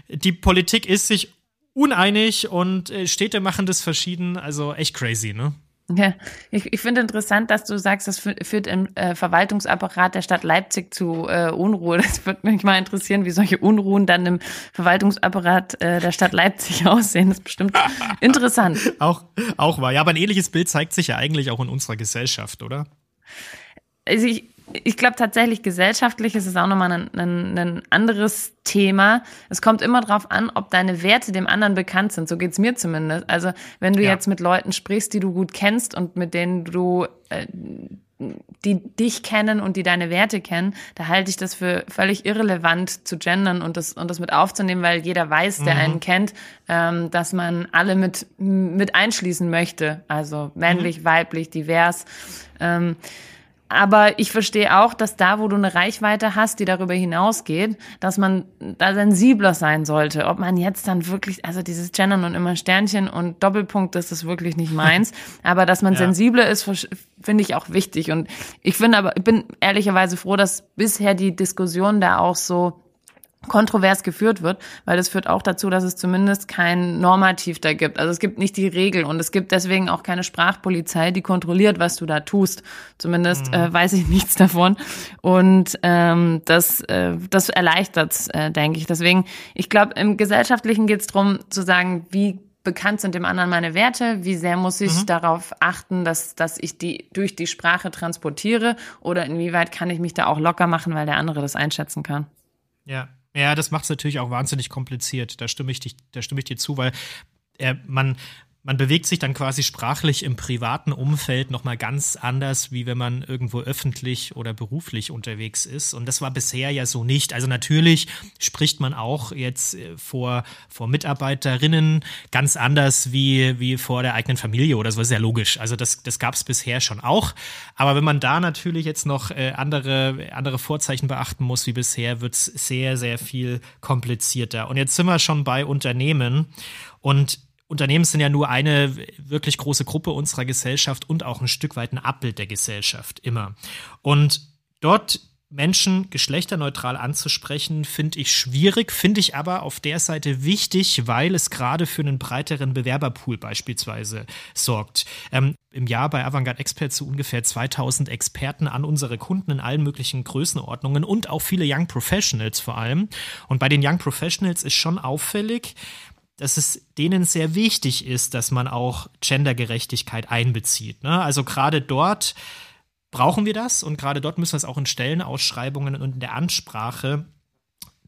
die Politik ist sich uneinig und äh, Städte machen das verschieden. Also echt crazy, ne? Ja, ich, ich finde interessant, dass du sagst, das führt im äh, Verwaltungsapparat der Stadt Leipzig zu äh, Unruhe. Das würde mich mal interessieren, wie solche Unruhen dann im Verwaltungsapparat äh, der Stadt Leipzig aussehen. Das ist bestimmt interessant. Auch, auch wahr. Ja, aber ein ähnliches Bild zeigt sich ja eigentlich auch in unserer Gesellschaft, oder? Also ich, ich glaube tatsächlich, gesellschaftlich ist es auch nochmal ein, ein, ein anderes Thema. Es kommt immer darauf an, ob deine Werte dem anderen bekannt sind. So geht's mir zumindest. Also wenn du ja. jetzt mit Leuten sprichst, die du gut kennst und mit denen du äh, die dich kennen und die deine Werte kennen, da halte ich das für völlig irrelevant zu gendern und das und das mit aufzunehmen, weil jeder weiß, der mhm. einen kennt, ähm, dass man alle mit mit einschließen möchte, also männlich, mhm. weiblich, divers. Ähm, aber ich verstehe auch, dass da, wo du eine Reichweite hast, die darüber hinausgeht, dass man da sensibler sein sollte. Ob man jetzt dann wirklich, also dieses Gendern und immer Sternchen und Doppelpunkt, das ist wirklich nicht meins. Aber dass man ja. sensibler ist, finde ich auch wichtig. Und ich finde aber, ich bin ehrlicherweise froh, dass bisher die Diskussion da auch so kontrovers geführt wird, weil das führt auch dazu, dass es zumindest kein Normativ da gibt. Also es gibt nicht die Regel und es gibt deswegen auch keine Sprachpolizei, die kontrolliert, was du da tust. Zumindest mhm. äh, weiß ich nichts davon. Und ähm, das, äh, das erleichtert äh, denke ich. Deswegen, ich glaube, im Gesellschaftlichen geht es darum zu sagen, wie bekannt sind dem anderen meine Werte, wie sehr muss ich mhm. darauf achten, dass, dass ich die durch die Sprache transportiere oder inwieweit kann ich mich da auch locker machen, weil der andere das einschätzen kann. Ja, ja, das macht es natürlich auch wahnsinnig kompliziert. Da stimme ich, dich, da stimme ich dir zu, weil äh, man, man bewegt sich dann quasi sprachlich im privaten Umfeld nochmal ganz anders, wie wenn man irgendwo öffentlich oder beruflich unterwegs ist. Und das war bisher ja so nicht. Also natürlich spricht man auch jetzt äh, vor, vor Mitarbeiterinnen ganz anders wie, wie vor der eigenen Familie oder so. Das ist ja logisch. Also das, das gab es bisher schon auch. Aber wenn man da natürlich jetzt noch äh, andere, andere Vorzeichen beachten muss wie bisher, wird es sehr, sehr viel komplizierter. Und jetzt sind wir schon bei Unternehmen. Und Unternehmen sind ja nur eine wirklich große Gruppe unserer Gesellschaft und auch ein Stück weit ein Abbild der Gesellschaft immer. Und dort Menschen geschlechterneutral anzusprechen, finde ich schwierig, finde ich aber auf der Seite wichtig, weil es gerade für einen breiteren Bewerberpool beispielsweise sorgt. Ähm, Im Jahr bei Avantgarde Experts so ungefähr 2000 Experten an unsere Kunden in allen möglichen Größenordnungen und auch viele Young Professionals vor allem. Und bei den Young Professionals ist schon auffällig, dass es denen sehr wichtig ist, dass man auch Gendergerechtigkeit einbezieht. Ne? Also gerade dort brauchen wir das und gerade dort müssen wir es auch in Stellenausschreibungen und in der Ansprache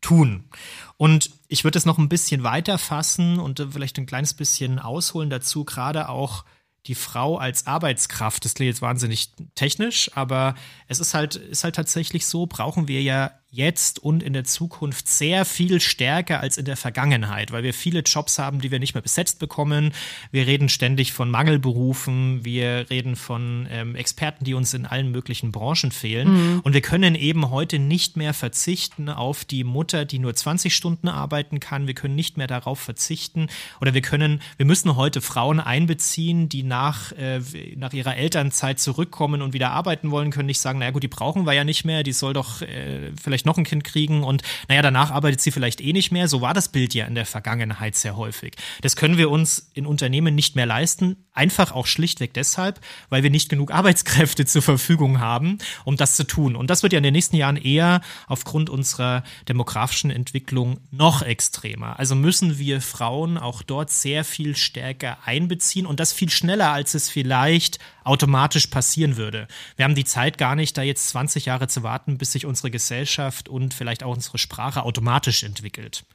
tun. Und ich würde es noch ein bisschen weiter fassen und vielleicht ein kleines bisschen ausholen dazu, gerade auch die Frau als Arbeitskraft. Das klingt jetzt wahnsinnig technisch, aber es ist halt, ist halt tatsächlich so, brauchen wir ja jetzt und in der Zukunft sehr viel stärker als in der Vergangenheit, weil wir viele Jobs haben, die wir nicht mehr besetzt bekommen. Wir reden ständig von Mangelberufen, wir reden von ähm, Experten, die uns in allen möglichen Branchen fehlen. Mhm. Und wir können eben heute nicht mehr verzichten auf die Mutter, die nur 20 Stunden arbeiten kann. Wir können nicht mehr darauf verzichten oder wir können, wir müssen heute Frauen einbeziehen, die nach, äh, nach ihrer Elternzeit zurückkommen und wieder arbeiten wollen, können nicht sagen, naja gut, die brauchen wir ja nicht mehr, die soll doch äh, vielleicht noch ein Kind kriegen und naja, danach arbeitet sie vielleicht eh nicht mehr. So war das Bild ja in der Vergangenheit sehr häufig. Das können wir uns in Unternehmen nicht mehr leisten, einfach auch schlichtweg deshalb, weil wir nicht genug Arbeitskräfte zur Verfügung haben, um das zu tun. Und das wird ja in den nächsten Jahren eher aufgrund unserer demografischen Entwicklung noch extremer. Also müssen wir Frauen auch dort sehr viel stärker einbeziehen und das viel schneller, als es vielleicht automatisch passieren würde. Wir haben die Zeit gar nicht, da jetzt 20 Jahre zu warten, bis sich unsere Gesellschaft und vielleicht auch unsere Sprache automatisch entwickelt.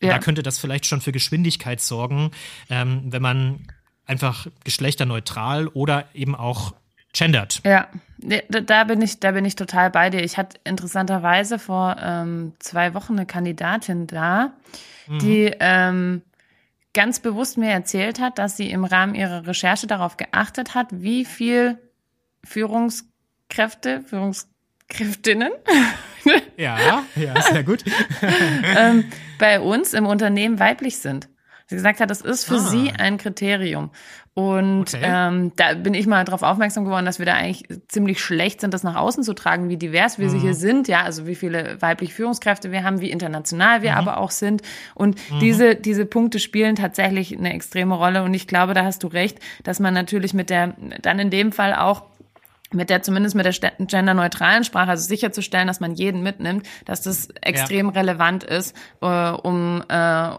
Und ja. da könnte das vielleicht schon für Geschwindigkeit sorgen, ähm, wenn man einfach geschlechterneutral oder eben auch gendert. Ja, da bin ich, da bin ich total bei dir. Ich hatte interessanterweise vor ähm, zwei Wochen eine Kandidatin da, mhm. die ähm, ganz bewusst mir erzählt hat, dass sie im Rahmen ihrer Recherche darauf geachtet hat, wie viel Führungskräfte, Führungskräftinnen ja, ja, sehr gut. ähm, bei uns im Unternehmen weiblich sind. Sie gesagt hat, das ist für ah. sie ein Kriterium. Und okay. ähm, da bin ich mal darauf aufmerksam geworden, dass wir da eigentlich ziemlich schlecht sind, das nach außen zu tragen, wie divers wir mhm. hier sind, ja, also wie viele weibliche Führungskräfte wir haben, wie international wir mhm. aber auch sind. Und mhm. diese, diese Punkte spielen tatsächlich eine extreme Rolle. Und ich glaube, da hast du recht, dass man natürlich mit der, dann in dem Fall auch mit der zumindest mit der genderneutralen Sprache, also sicherzustellen, dass man jeden mitnimmt, dass das extrem ja. relevant ist, äh, um äh,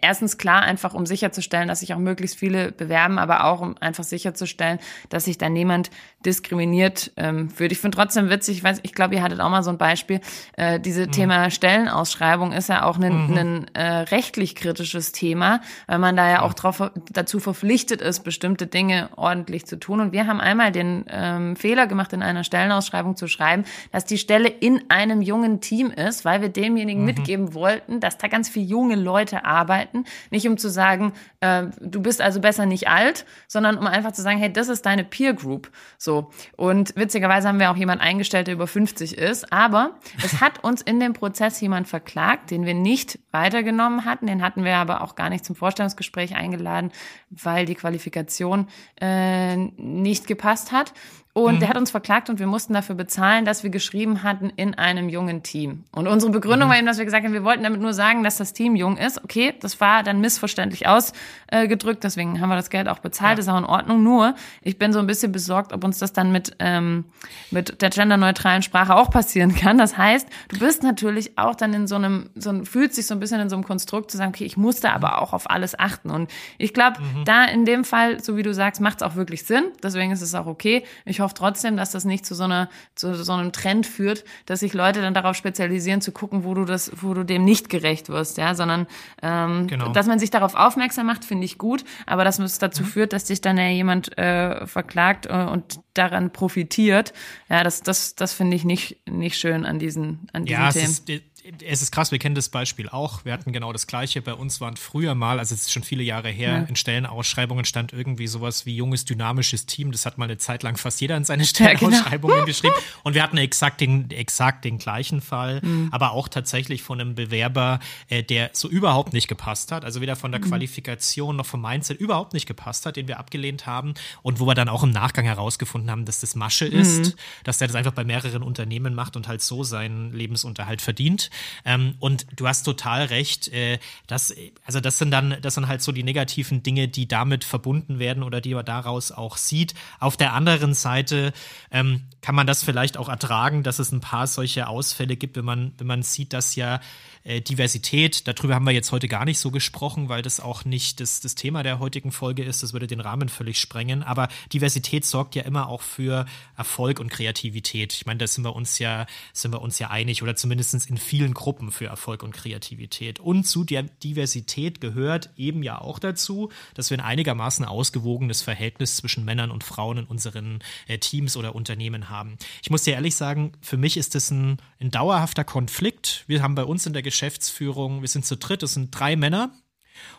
erstens klar einfach um sicherzustellen, dass sich auch möglichst viele bewerben, aber auch um einfach sicherzustellen, dass sich da niemand diskriminiert ähm, fühlt. Ich finde trotzdem witzig, ich weiß, ich glaube, ihr hattet auch mal so ein Beispiel. Äh, diese mhm. Thema Stellenausschreibung ist ja auch ein, mhm. äh, rechtlich kritisches Thema, weil man da ja auch drauf, dazu verpflichtet ist, bestimmte Dinge ordentlich zu tun. Und wir haben einmal den ähm, Fehler gemacht, in einer Stellenausschreibung zu schreiben, dass die Stelle in einem jungen Team ist, weil wir demjenigen mhm. mitgeben wollten, dass da ganz viele junge Leute arbeiten. Nicht um zu sagen, äh, du bist also besser nicht alt, sondern um einfach zu sagen, hey, das ist deine Peer Group. So. Und witzigerweise haben wir auch jemand eingestellt, der über 50 ist. Aber es hat uns in dem Prozess jemand verklagt, den wir nicht weitergenommen hatten. Den hatten wir aber auch gar nicht zum Vorstellungsgespräch eingeladen, weil die Qualifikation äh, nicht gepasst hat. Und mhm. der hat uns verklagt und wir mussten dafür bezahlen, dass wir geschrieben hatten in einem jungen Team. Und unsere Begründung mhm. war eben, dass wir gesagt haben, wir wollten damit nur sagen, dass das Team jung ist. Okay, das war dann missverständlich ausgedrückt, deswegen haben wir das Geld auch bezahlt, ja. ist auch in Ordnung. Nur, ich bin so ein bisschen besorgt, ob uns das dann mit, ähm, mit der genderneutralen Sprache auch passieren kann. Das heißt, du bist natürlich auch dann in so einem, so ein, fühlt sich so ein bisschen in so einem Konstrukt zu sagen, okay, ich musste aber auch auf alles achten. Und ich glaube, mhm. da in dem Fall, so wie du sagst, macht es auch wirklich Sinn. Deswegen ist es auch okay. Ich hoffe trotzdem, dass das nicht zu so einer zu so einem Trend führt, dass sich Leute dann darauf spezialisieren zu gucken, wo du das, wo du dem nicht gerecht wirst, ja, sondern ähm, genau. dass man sich darauf aufmerksam macht, finde ich gut, aber dass es dazu mhm. führt, dass sich dann ja jemand äh, verklagt äh, und daran profitiert, ja, das das das finde ich nicht nicht schön an diesen an diesen ja, Themen. Es ist, ist krass, wir kennen das Beispiel auch. Wir hatten genau das Gleiche. Bei uns waren früher mal, also es ist schon viele Jahre her, ja. in Stellenausschreibungen stand irgendwie sowas wie junges, dynamisches Team. Das hat mal eine Zeit lang fast jeder in seine Stellenausschreibungen ja, genau. geschrieben. Und wir hatten exakt den, exakt den gleichen Fall, mhm. aber auch tatsächlich von einem Bewerber, äh, der so überhaupt nicht gepasst hat. Also weder von der mhm. Qualifikation noch vom Mindset überhaupt nicht gepasst hat, den wir abgelehnt haben. Und wo wir dann auch im Nachgang herausgefunden haben, dass das Masche ist, mhm. dass der das einfach bei mehreren Unternehmen macht und halt so seinen Lebensunterhalt verdient. Ähm, und du hast total recht, äh, dass, also das sind dann, das sind halt so die negativen Dinge, die damit verbunden werden oder die man daraus auch sieht. Auf der anderen Seite ähm, kann man das vielleicht auch ertragen, dass es ein paar solche Ausfälle gibt, wenn man, wenn man sieht, dass ja äh, Diversität, darüber haben wir jetzt heute gar nicht so gesprochen, weil das auch nicht das, das Thema der heutigen Folge ist. Das würde den Rahmen völlig sprengen. Aber Diversität sorgt ja immer auch für Erfolg und Kreativität. Ich meine, da sind wir uns ja, sind wir uns ja einig oder zumindest in vielen vielen Gruppen für Erfolg und Kreativität. Und zu der Diversität gehört eben ja auch dazu, dass wir ein einigermaßen ausgewogenes Verhältnis zwischen Männern und Frauen in unseren äh, Teams oder Unternehmen haben. Ich muss dir ehrlich sagen, für mich ist das ein, ein dauerhafter Konflikt. Wir haben bei uns in der Geschäftsführung, wir sind zu dritt, es sind drei Männer,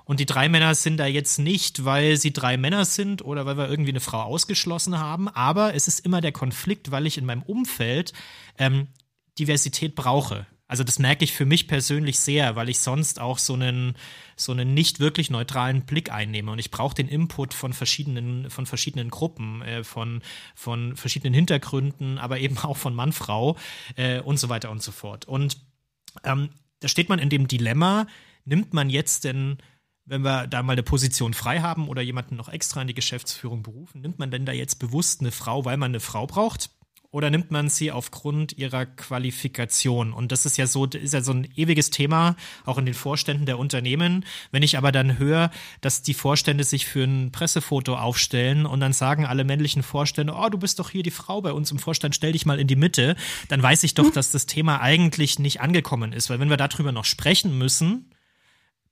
und die drei Männer sind da jetzt nicht, weil sie drei Männer sind oder weil wir irgendwie eine Frau ausgeschlossen haben, aber es ist immer der Konflikt, weil ich in meinem Umfeld ähm, Diversität brauche. Also das merke ich für mich persönlich sehr, weil ich sonst auch so einen, so einen nicht wirklich neutralen Blick einnehme. Und ich brauche den Input von verschiedenen, von verschiedenen Gruppen, äh, von, von verschiedenen Hintergründen, aber eben auch von Mann, Frau äh, und so weiter und so fort. Und ähm, da steht man in dem Dilemma, nimmt man jetzt denn wenn wir da mal eine Position frei haben oder jemanden noch extra in die Geschäftsführung berufen, nimmt man denn da jetzt bewusst eine Frau, weil man eine Frau braucht? Oder nimmt man sie aufgrund ihrer Qualifikation? Und das ist ja so, ist ja so ein ewiges Thema, auch in den Vorständen der Unternehmen. Wenn ich aber dann höre, dass die Vorstände sich für ein Pressefoto aufstellen und dann sagen alle männlichen Vorstände, oh, du bist doch hier die Frau bei uns im Vorstand, stell dich mal in die Mitte, dann weiß ich doch, dass das Thema eigentlich nicht angekommen ist. Weil wenn wir darüber noch sprechen müssen,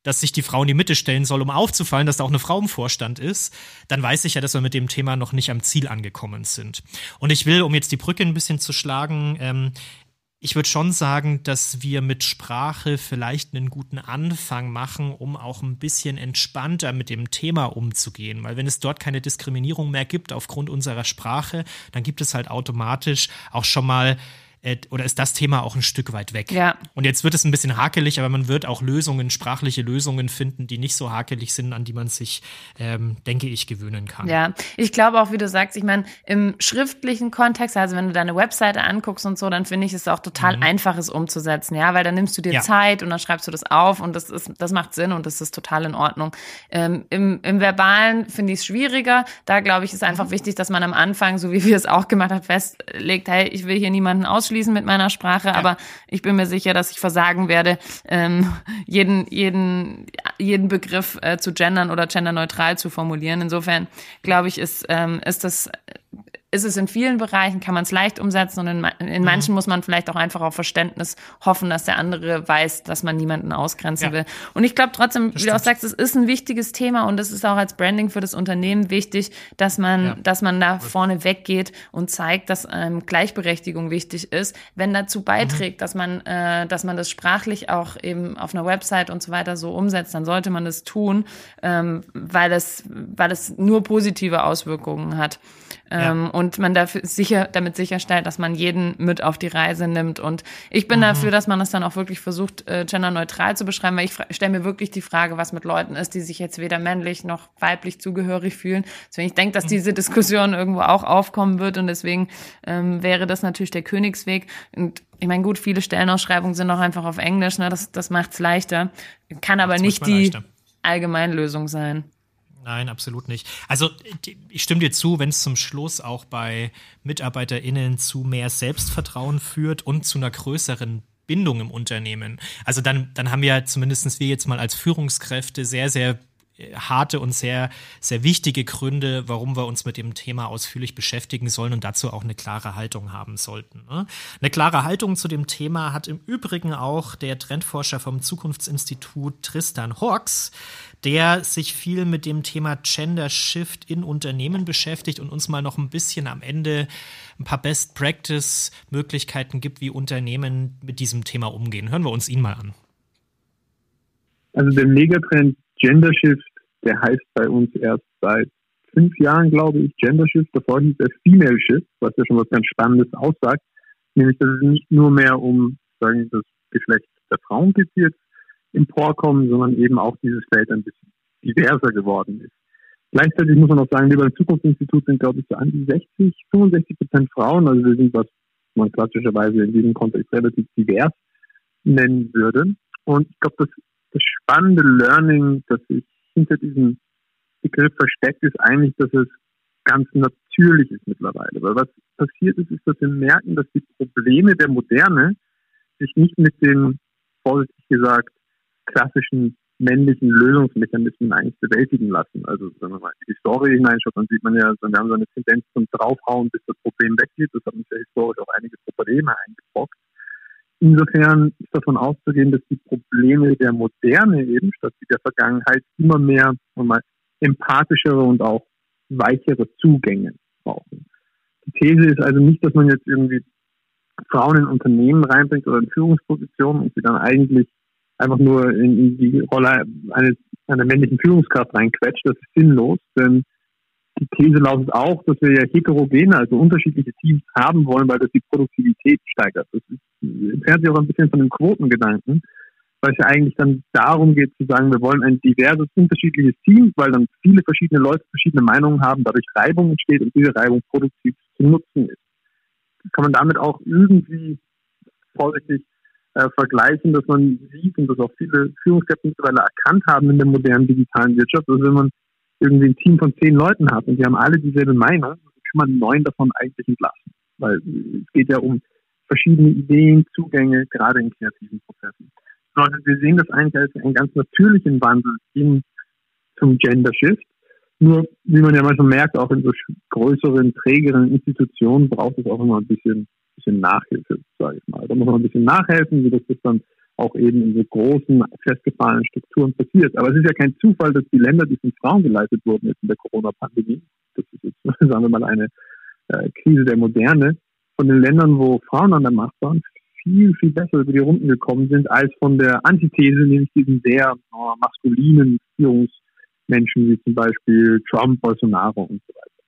dass sich die Frau in die Mitte stellen soll, um aufzufallen, dass da auch eine Frau im Vorstand ist, dann weiß ich ja, dass wir mit dem Thema noch nicht am Ziel angekommen sind. Und ich will, um jetzt die Brücke ein bisschen zu schlagen, ähm, ich würde schon sagen, dass wir mit Sprache vielleicht einen guten Anfang machen, um auch ein bisschen entspannter mit dem Thema umzugehen. Weil wenn es dort keine Diskriminierung mehr gibt aufgrund unserer Sprache, dann gibt es halt automatisch auch schon mal äh, oder ist das Thema auch ein Stück weit weg. Ja. Und jetzt wird es ein bisschen hakelig, aber man wird auch Lösungen, sprachliche Lösungen finden, die nicht so hakelig sind, an die man sich, ähm, denke ich, gewöhnen kann. Ja, ich glaube auch, wie du sagst, ich meine, im schriftlichen Kontext, also wenn du deine Webseite anguckst und so, dann finde ich es auch total mhm. einfach, es umzusetzen, ja, weil dann nimmst du dir ja. Zeit und dann schreibst du das auf und das ist, das macht Sinn und das ist total in Ordnung. Ähm, im, Im Verbalen finde ich es schwieriger. Da glaube ich, ist einfach mhm. wichtig, dass man am Anfang, so wie wir es auch gemacht haben, festlegt, hey, ich will hier niemanden aus ausschließen mit meiner Sprache, ja. aber ich bin mir sicher, dass ich versagen werde, ähm, jeden, jeden, jeden Begriff äh, zu gendern oder genderneutral zu formulieren. Insofern glaube ich, ist, ähm, ist das ist es in vielen Bereichen, kann man es leicht umsetzen und in, in manchen mhm. muss man vielleicht auch einfach auf Verständnis hoffen, dass der andere weiß, dass man niemanden ausgrenzen ja. will. Und ich glaube trotzdem, das wie du auch sagst, es ist ein wichtiges Thema und es ist auch als Branding für das Unternehmen wichtig, dass man, ja. dass man da vorne weggeht und zeigt, dass ähm, Gleichberechtigung wichtig ist. Wenn dazu beiträgt, mhm. dass man, äh, dass man das sprachlich auch eben auf einer Website und so weiter so umsetzt, dann sollte man das tun, ähm, weil es, weil es nur positive Auswirkungen hat. Ähm, ja. Und man dafür sicher, damit sicherstellt, dass man jeden mit auf die Reise nimmt. Und ich bin mhm. dafür, dass man das dann auch wirklich versucht, äh, genderneutral zu beschreiben, weil ich stelle mir wirklich die Frage, was mit Leuten ist, die sich jetzt weder männlich noch weiblich zugehörig fühlen. Deswegen ich denke, dass mhm. diese Diskussion irgendwo auch aufkommen wird und deswegen ähm, wäre das natürlich der Königsweg. Und ich meine, gut, viele Stellenausschreibungen sind auch einfach auf Englisch, ne? das, das macht es leichter, kann aber nicht die leichter. Allgemeinlösung sein. Nein, absolut nicht. Also ich stimme dir zu, wenn es zum Schluss auch bei MitarbeiterInnen zu mehr Selbstvertrauen führt und zu einer größeren Bindung im Unternehmen. Also dann, dann haben wir zumindest wir jetzt mal als Führungskräfte sehr, sehr harte und sehr, sehr wichtige Gründe, warum wir uns mit dem Thema ausführlich beschäftigen sollen und dazu auch eine klare Haltung haben sollten. Ne? Eine klare Haltung zu dem Thema hat im Übrigen auch der Trendforscher vom Zukunftsinstitut Tristan Hawks, der sich viel mit dem Thema Gender Shift in Unternehmen beschäftigt und uns mal noch ein bisschen am Ende ein paar Best Practice Möglichkeiten gibt, wie Unternehmen mit diesem Thema umgehen. Hören wir uns ihn mal an. Also der Megatrend Gender Shift, der heißt bei uns erst seit fünf Jahren, glaube ich, Gender Shift. Davor hieß er Female Shift, was ja schon was ganz Spannendes aussagt. Nämlich, dass es nicht nur mehr um, sagen, das Geschlecht der Frauen geht jetzt emporkommen, sondern eben auch dieses Feld ein bisschen diverser geworden ist. Gleichzeitig muss man auch sagen, wir beim Zukunftsinstitut sind, glaube ich, so an die 60, 65 Prozent Frauen. Also wir sind, was man klassischerweise in diesem Kontext relativ divers nennen würde. Und ich glaube, das das spannende Learning, das sich hinter diesem Begriff versteckt, ist eigentlich, dass es ganz natürlich ist mittlerweile. Weil was passiert ist, ist, dass wir merken, dass die Probleme der Moderne sich nicht mit den, vorsichtig gesagt, klassischen männlichen Lösungsmechanismen eigentlich bewältigen lassen. Also wenn man mal in die Story hineinschaut, dann sieht man ja, wir haben so eine Tendenz zum Draufhauen, bis das Problem weggeht. Das hat uns ja historisch auch einige Probleme eingebrockt. Insofern ist davon auszugehen, dass die Probleme der Moderne eben statt der Vergangenheit immer mehr mal, empathischere und auch weichere Zugänge brauchen. Die These ist also nicht, dass man jetzt irgendwie Frauen in Unternehmen reinbringt oder in Führungspositionen und sie dann eigentlich einfach nur in, in die Rolle eines, einer männlichen Führungskraft reinquetscht. Das ist sinnlos, denn die These lautet auch, dass wir ja heterogene, also unterschiedliche Teams haben wollen, weil das die Produktivität steigert. Das entfernt sich auch ein bisschen von dem Quotengedanken, weil es ja eigentlich dann darum geht zu sagen, wir wollen ein diverses, unterschiedliches Team, weil dann viele verschiedene Leute verschiedene Meinungen haben, dadurch Reibung entsteht und diese Reibung produktiv zu nutzen ist. Kann man damit auch irgendwie vorsichtig äh, vergleichen, dass man sieht und dass auch viele Führungskräfte mittlerweile erkannt haben in der modernen digitalen Wirtschaft, dass wenn man irgendwie ein Team von zehn Leuten hat und die haben alle dieselbe Meinung, kann man neun davon eigentlich entlassen. Weil es geht ja um verschiedene Ideen, Zugänge, gerade in kreativen Prozessen. Also wir sehen das eigentlich als einen ganz natürlichen Wandel hin zum Gender Shift. Nur, wie man ja manchmal merkt, auch in so größeren, trägeren Institutionen braucht es auch immer ein bisschen, bisschen Nachhilfe, sage ich mal. Da muss man ein bisschen nachhelfen, wie das dann auch eben in so großen, festgefahrenen Strukturen passiert. Aber es ist ja kein Zufall, dass die Länder, die von Frauen geleitet wurden jetzt in der Corona-Pandemie, das ist jetzt, sagen wir mal, eine äh, Krise der Moderne, von den Ländern, wo Frauen an der Macht waren, viel, viel besser über die Runden gekommen sind, als von der Antithese, nämlich diesen sehr oh, maskulinen Führungsmenschen, wie zum Beispiel Trump, Bolsonaro und so weiter.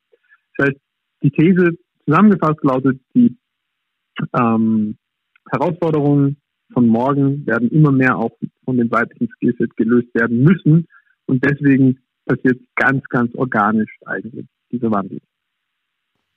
Das heißt, die These zusammengefasst lautet, die ähm, Herausforderungen von morgen werden immer mehr auch von dem weiblichen Skillset gelöst werden müssen. Und deswegen passiert ganz, ganz organisch eigentlich dieser Wandel.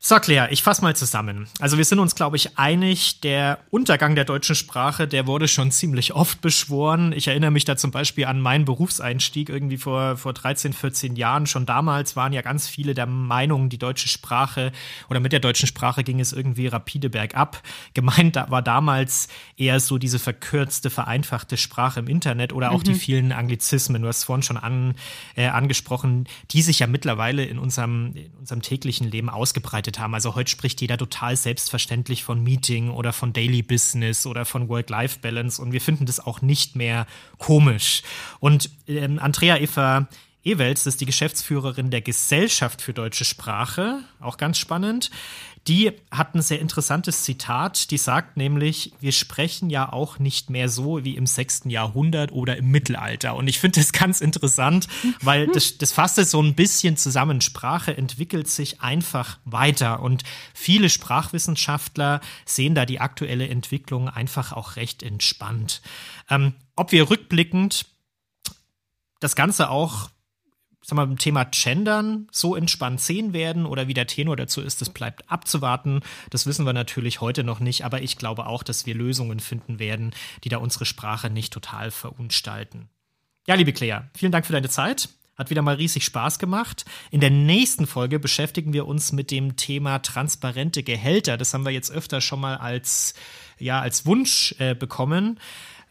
So, Claire, ich fasse mal zusammen. Also wir sind uns, glaube ich, einig, der Untergang der deutschen Sprache, der wurde schon ziemlich oft beschworen. Ich erinnere mich da zum Beispiel an meinen Berufseinstieg irgendwie vor, vor 13, 14 Jahren. Schon damals waren ja ganz viele der Meinung, die deutsche Sprache oder mit der deutschen Sprache ging es irgendwie rapide bergab. Gemeint war damals eher so diese verkürzte, vereinfachte Sprache im Internet oder auch mhm. die vielen Anglizismen, du hast es vorhin schon an, äh, angesprochen, die sich ja mittlerweile in unserem, in unserem täglichen Leben ausgebreitet entwickelt haben. Also heute spricht jeder total selbstverständlich von Meeting oder von Daily Business oder von Work-Life-Balance und wir finden das auch nicht mehr komisch. Und ähm, Andrea Eva Ewels ist die Geschäftsführerin der Gesellschaft für deutsche Sprache, auch ganz spannend. Die hat ein sehr interessantes Zitat, die sagt nämlich, wir sprechen ja auch nicht mehr so wie im sechsten Jahrhundert oder im Mittelalter. Und ich finde das ganz interessant, weil das, das fasst es so ein bisschen zusammen. Sprache entwickelt sich einfach weiter und viele Sprachwissenschaftler sehen da die aktuelle Entwicklung einfach auch recht entspannt. Ähm, ob wir rückblickend das Ganze auch sag mal, beim Thema Gendern so entspannt sehen werden oder wie der Tenor dazu ist, das bleibt abzuwarten. Das wissen wir natürlich heute noch nicht, aber ich glaube auch, dass wir Lösungen finden werden, die da unsere Sprache nicht total verunstalten. Ja, liebe Claire, vielen Dank für deine Zeit. Hat wieder mal riesig Spaß gemacht. In der nächsten Folge beschäftigen wir uns mit dem Thema transparente Gehälter. Das haben wir jetzt öfter schon mal als, ja, als Wunsch äh, bekommen.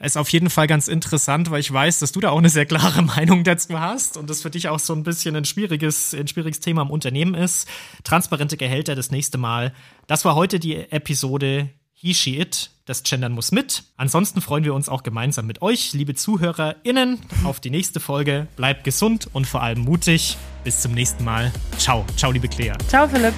Ist auf jeden Fall ganz interessant, weil ich weiß, dass du da auch eine sehr klare Meinung dazu hast und das für dich auch so ein bisschen ein schwieriges, ein schwieriges Thema im Unternehmen ist. Transparente Gehälter das nächste Mal. Das war heute die Episode He, She, It. Das Gendern muss mit. Ansonsten freuen wir uns auch gemeinsam mit euch, liebe ZuhörerInnen, auf die nächste Folge. Bleibt gesund und vor allem mutig. Bis zum nächsten Mal. Ciao. Ciao, liebe Claire. Ciao, Philipp.